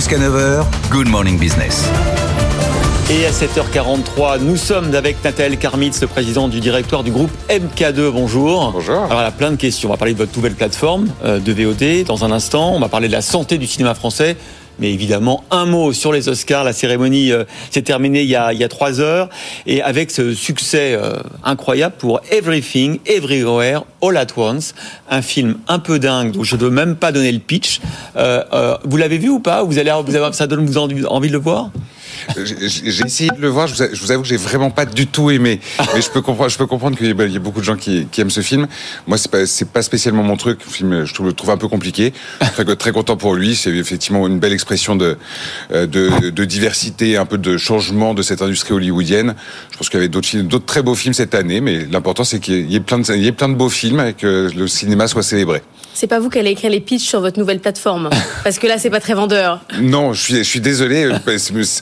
Jusqu'à 9h, Good Morning Business. Et à 7h43, nous sommes avec Nathalie Karmitz, le président du directoire du groupe MK2. Bonjour. Bonjour. Alors, il y a plein de questions. On va parler de votre nouvelle plateforme euh, de VOD dans un instant. On va parler de la santé du cinéma français. Mais évidemment, un mot sur les Oscars. La cérémonie euh, s'est terminée il y, a, il trois heures. Et avec ce succès euh, incroyable pour Everything, Everywhere, All at Once, un film un peu dingue dont je ne veux même pas donner le pitch. Euh, vous l'avez vu ou pas? Vous allez, vous Ça donne envie de le voir? J'ai essayé de le voir. Je vous avoue que j'ai vraiment pas du tout aimé. Mais je peux comprendre, je peux comprendre qu'il y a beaucoup de gens qui, qui aiment ce film. Moi, c'est pas, c'est pas spécialement mon truc. Le film, je trouve, le trouve un peu compliqué. Très, très content pour lui. C'est effectivement une belle expression de, euh, de, de, diversité, un peu de changement de cette industrie hollywoodienne. Je pense qu'il y avait d'autres films, d'autres très beaux films cette année. Mais l'important, c'est qu'il y ait plein de, il y ait plein de beaux films et que le cinéma soit célébré. C'est pas vous qui allez écrire les pitchs sur votre nouvelle plateforme, parce que là, c'est pas très vendeur. Non, je suis, je suis désolé.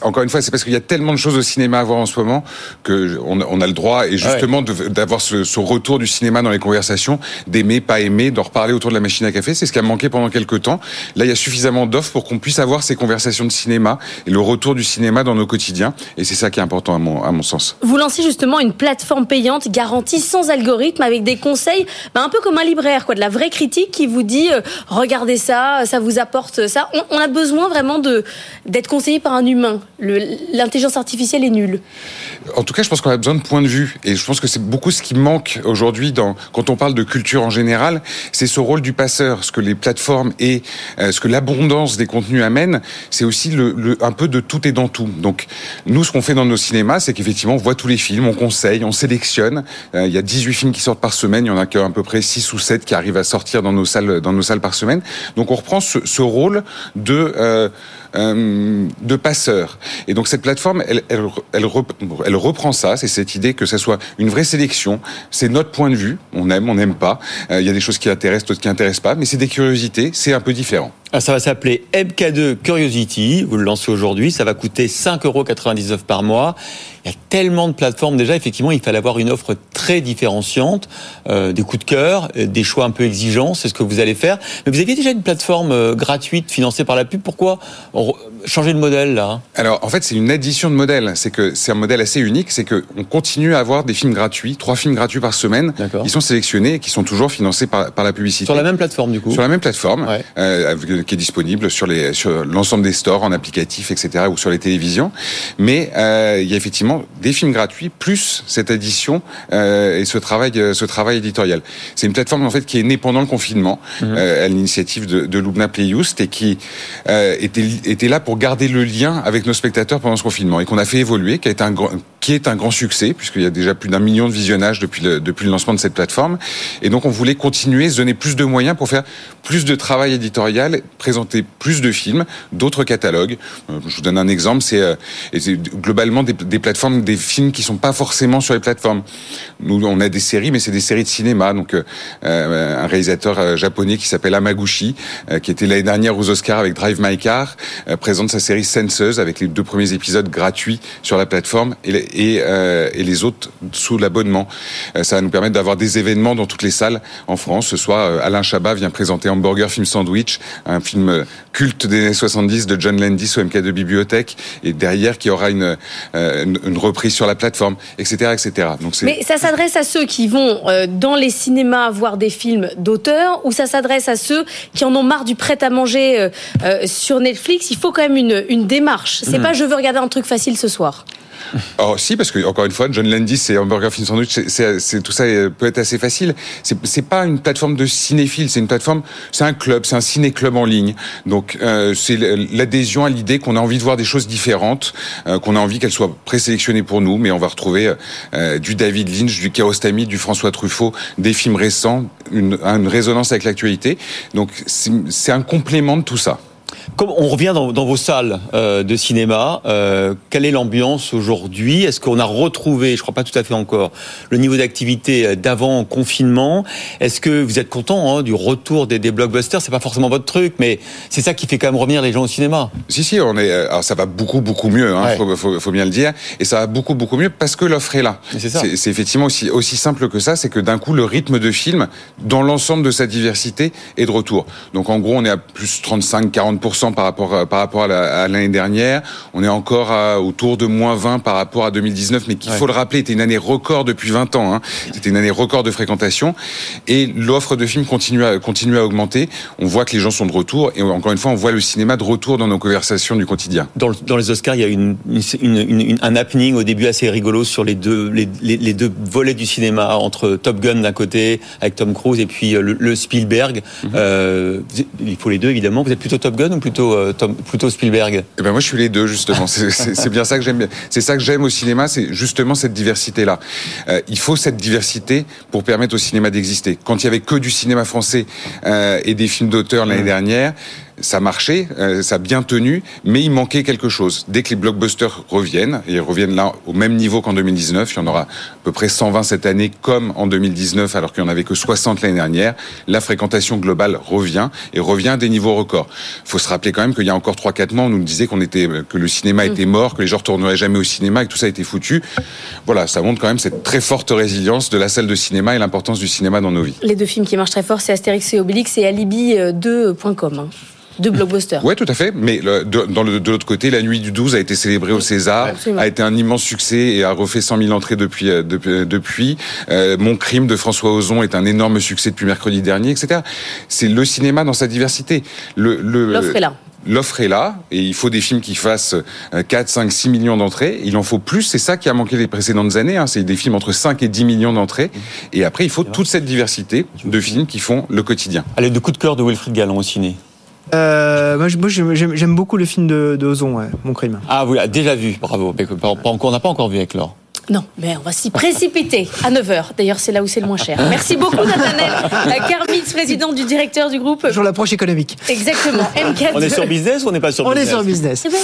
Encore une fois, c'est parce qu'il y a tellement de choses au cinéma à voir en ce moment que on, on a le droit, et justement, d'avoir ce, ce, retour du cinéma dans les conversations, d'aimer, pas aimer, d'en reparler autour de la machine à café. C'est ce qui a manqué pendant quelques temps. Là, il y a suffisamment d'offres pour qu'on puisse avoir ces conversations de cinéma et le retour du cinéma dans nos quotidiens. Et c'est ça qui est important à mon, à mon sens. Vous lancez justement une plateforme payante garantie sans algorithme avec des conseils, bah, un peu comme un libraire, quoi, de la vraie critique qui vous dit euh, regardez ça, ça vous apporte ça. On, on a besoin vraiment de d'être conseillé par un humain. L'intelligence artificielle est nulle. En tout cas, je pense qu'on a besoin de points de vue, et je pense que c'est beaucoup ce qui manque aujourd'hui quand on parle de culture en général, c'est ce rôle du passeur, ce que les plateformes et euh, ce que l'abondance des contenus amène, c'est aussi un peu de tout et dans tout. Donc nous, ce qu'on fait dans nos cinémas, c'est qu'effectivement, on voit tous les films, on conseille, on sélectionne. Euh, il y a 18 films qui sortent par semaine, il y en a qu'à peu près 6 ou 7 qui arrivent à sortir dans nos salles dans nos salles par semaine. Donc on reprend ce, ce rôle de euh, euh, de passeur. Et donc cette plateforme, elle, elle, elle, reprend ça, c'est cette idée que ça soit une vraie sélection. C'est notre point de vue. On aime, on n'aime pas. Euh, il y a des choses qui intéressent, d'autres qui intéressent pas, mais c'est des curiosités. C'est un peu différent. Ah, ça va s'appeler MK2 Curiosity. Vous le lancez aujourd'hui. Ça va coûter 5,99 euros par mois. Il y a tellement de plateformes déjà. Effectivement, il fallait avoir une offre très différenciante, euh, des coups de cœur, euh, des choix un peu exigeants. C'est ce que vous allez faire. Mais vous aviez déjà une plateforme euh, gratuite financée par la pub. Pourquoi changer de modèle là? Alors en fait, c'est une addition de modèles. C'est que c'est un modèle assez unique. C'est que on continue à avoir des films gratuits, trois films gratuits par semaine. Ils sont sélectionnés et qui sont toujours financés par, par la publicité. Sur la même plateforme du coup. Sur la même plateforme. Ouais. Euh, qui est disponible sur les sur l'ensemble des stores en applicatif etc ou sur les télévisions. Mais euh, il y a effectivement des films gratuits plus cette addition euh, et ce travail ce travail éditorial. C'est une plateforme en fait qui est née pendant le confinement euh, à l'initiative de, de Lubna Playhoust et qui euh, était était là pour garder le lien avec nos spectateurs pendant ce confinement et qu'on a fait évoluer qui a été un grand est un grand succès puisqu'il y a déjà plus d'un million de visionnages depuis le depuis le lancement de cette plateforme et donc on voulait continuer se donner plus de moyens pour faire plus de travail éditorial présenter plus de films, d'autres catalogues. Euh, je vous donne un exemple, c'est euh, globalement des, plateformes, des films qui sont pas forcément sur les plateformes. Nous, on a des séries, mais c'est des séries de cinéma. Donc, euh, un réalisateur japonais qui s'appelle Amaguchi, qui était l'année dernière aux Oscars avec Drive My Car, présente sa série Senses avec les deux premiers épisodes gratuits sur la plateforme et les autres sous l'abonnement. ça va nous permettre d'avoir des événements dans toutes les salles en France. Ce soir, Alain Chabat vient présenter Hamburger Film Sandwich, un film culte des années 70 de John Landis au MK2 Bibliothèque et derrière qui aura une, euh, une, reprise sur la plateforme, etc. etc. Donc Mais ça s'adresse à ceux qui vont euh, dans les cinémas voir des films d'auteur ou ça s'adresse à ceux qui en ont marre du prêt-à-manger euh, euh, sur Netflix? Il faut quand même une, une démarche. C'est mmh. pas je veux regarder un truc facile ce soir. Oh si, parce que encore une fois, John Landis et Hamburger Film Sandwich, c'est tout ça peut être assez facile. C'est pas une plateforme de cinéphiles, c'est une plateforme, c'est un club, c'est un ciné-club en ligne. Donc euh, c'est l'adhésion à l'idée qu'on a envie de voir des choses différentes, euh, qu'on a envie qu'elles soient présélectionnées pour nous, mais on va retrouver euh, du David Lynch, du Kiarostami, du François Truffaut, des films récents, une, une résonance avec l'actualité. Donc c'est un complément de tout ça. Comme on revient dans, dans vos salles euh, de cinéma, euh, quelle est l'ambiance aujourd'hui? Est-ce qu'on a retrouvé, je crois pas tout à fait encore, le niveau d'activité d'avant confinement? Est-ce que vous êtes content hein, du retour des, des blockbusters? C'est pas forcément votre truc, mais c'est ça qui fait quand même revenir les gens au cinéma. Si si, on est, alors ça va beaucoup beaucoup mieux, hein, ouais. faut, faut, faut, bien le dire, et ça va beaucoup beaucoup mieux parce que l'offre est là. C'est effectivement aussi aussi simple que ça, c'est que d'un coup le rythme de film dans l'ensemble de sa diversité est de retour. Donc en gros, on est à plus 35-40 10% par rapport, par rapport à l'année dernière. On est encore à, autour de moins 20 par rapport à 2019, mais qu'il faut le rappeler, était une année record depuis 20 ans. Hein. C'était une année record de fréquentation. Et l'offre de films continue à, continue à augmenter. On voit que les gens sont de retour. Et encore une fois, on voit le cinéma de retour dans nos conversations du quotidien. Dans, dans les Oscars, il y a une, une, une, un happening au début assez rigolo sur les deux, les, les, deux volets du cinéma, entre Top Gun d'un côté, avec Tom Cruise, et puis euh, le, Spielberg. Mhm. euh, il faut les deux, évidemment. Vous êtes plutôt Top Gun ou plutôt, euh, Tom, plutôt Spielberg eh ben Moi, je suis les deux, justement. C'est bien ça que j'aime. C'est ça que j'aime au cinéma, c'est justement cette diversité-là. Euh, il faut cette diversité pour permettre au cinéma d'exister. Quand il y avait que du cinéma français euh, et des films d'auteur l'année dernière, ça marchait, euh, ça a bien tenu, mais il manquait quelque chose. Dès que les blockbusters reviennent, et ils reviennent là au même niveau qu'en 2019, il y en aura à peu près 120 cette année comme en 2019, alors qu'il n'y en avait que 60 l'année dernière, la fréquentation globale revient et revient à des niveaux records. Il faut se rappeler quand même qu'il y a encore 3-4 mois, on nous disait qu'on était, que le cinéma mm. était mort, que les gens retourneraient jamais au cinéma et que tout ça a été foutu. Voilà, ça montre quand même cette très forte résilience de la salle de cinéma et l'importance du cinéma dans nos vies. Les deux films qui marchent très fort, c'est Astérix et Obélix et Alibi2.com de blockbuster. Oui, tout à fait. Mais le, de, dans le, de l'autre côté, La Nuit du 12 a été célébrée au César, a été un immense succès et a refait 100 000 entrées depuis. Euh, depuis, depuis. Euh, Mon crime de François Ozon est un énorme succès depuis mercredi dernier, etc. C'est le cinéma dans sa diversité. Le, le, L'offre est là l'offre est là et il faut des films qui fassent 4, 5, 6 millions d'entrées. Il en faut plus, c'est ça qui a manqué les précédentes années. Hein. C'est des films entre 5 et 10 millions d'entrées. Et après, il faut toute cette diversité de films qui font le quotidien. Allez, de coup de cœur de Wilfried Gallon au ciné. Euh, moi, j'aime beaucoup le film de, de Ozon, Mon crime. Ah, vous l'avez déjà vu, bravo. on n'a pas encore vu avec Laure. Non, mais on va s'y précipiter à 9h. D'ailleurs, c'est là où c'est le moins cher. Merci beaucoup, Nathanel Kermitz, président du directeur du groupe. Toujours l'approche économique. Exactement. On est sur business ou on n'est pas sur business On est sur business? Eh ben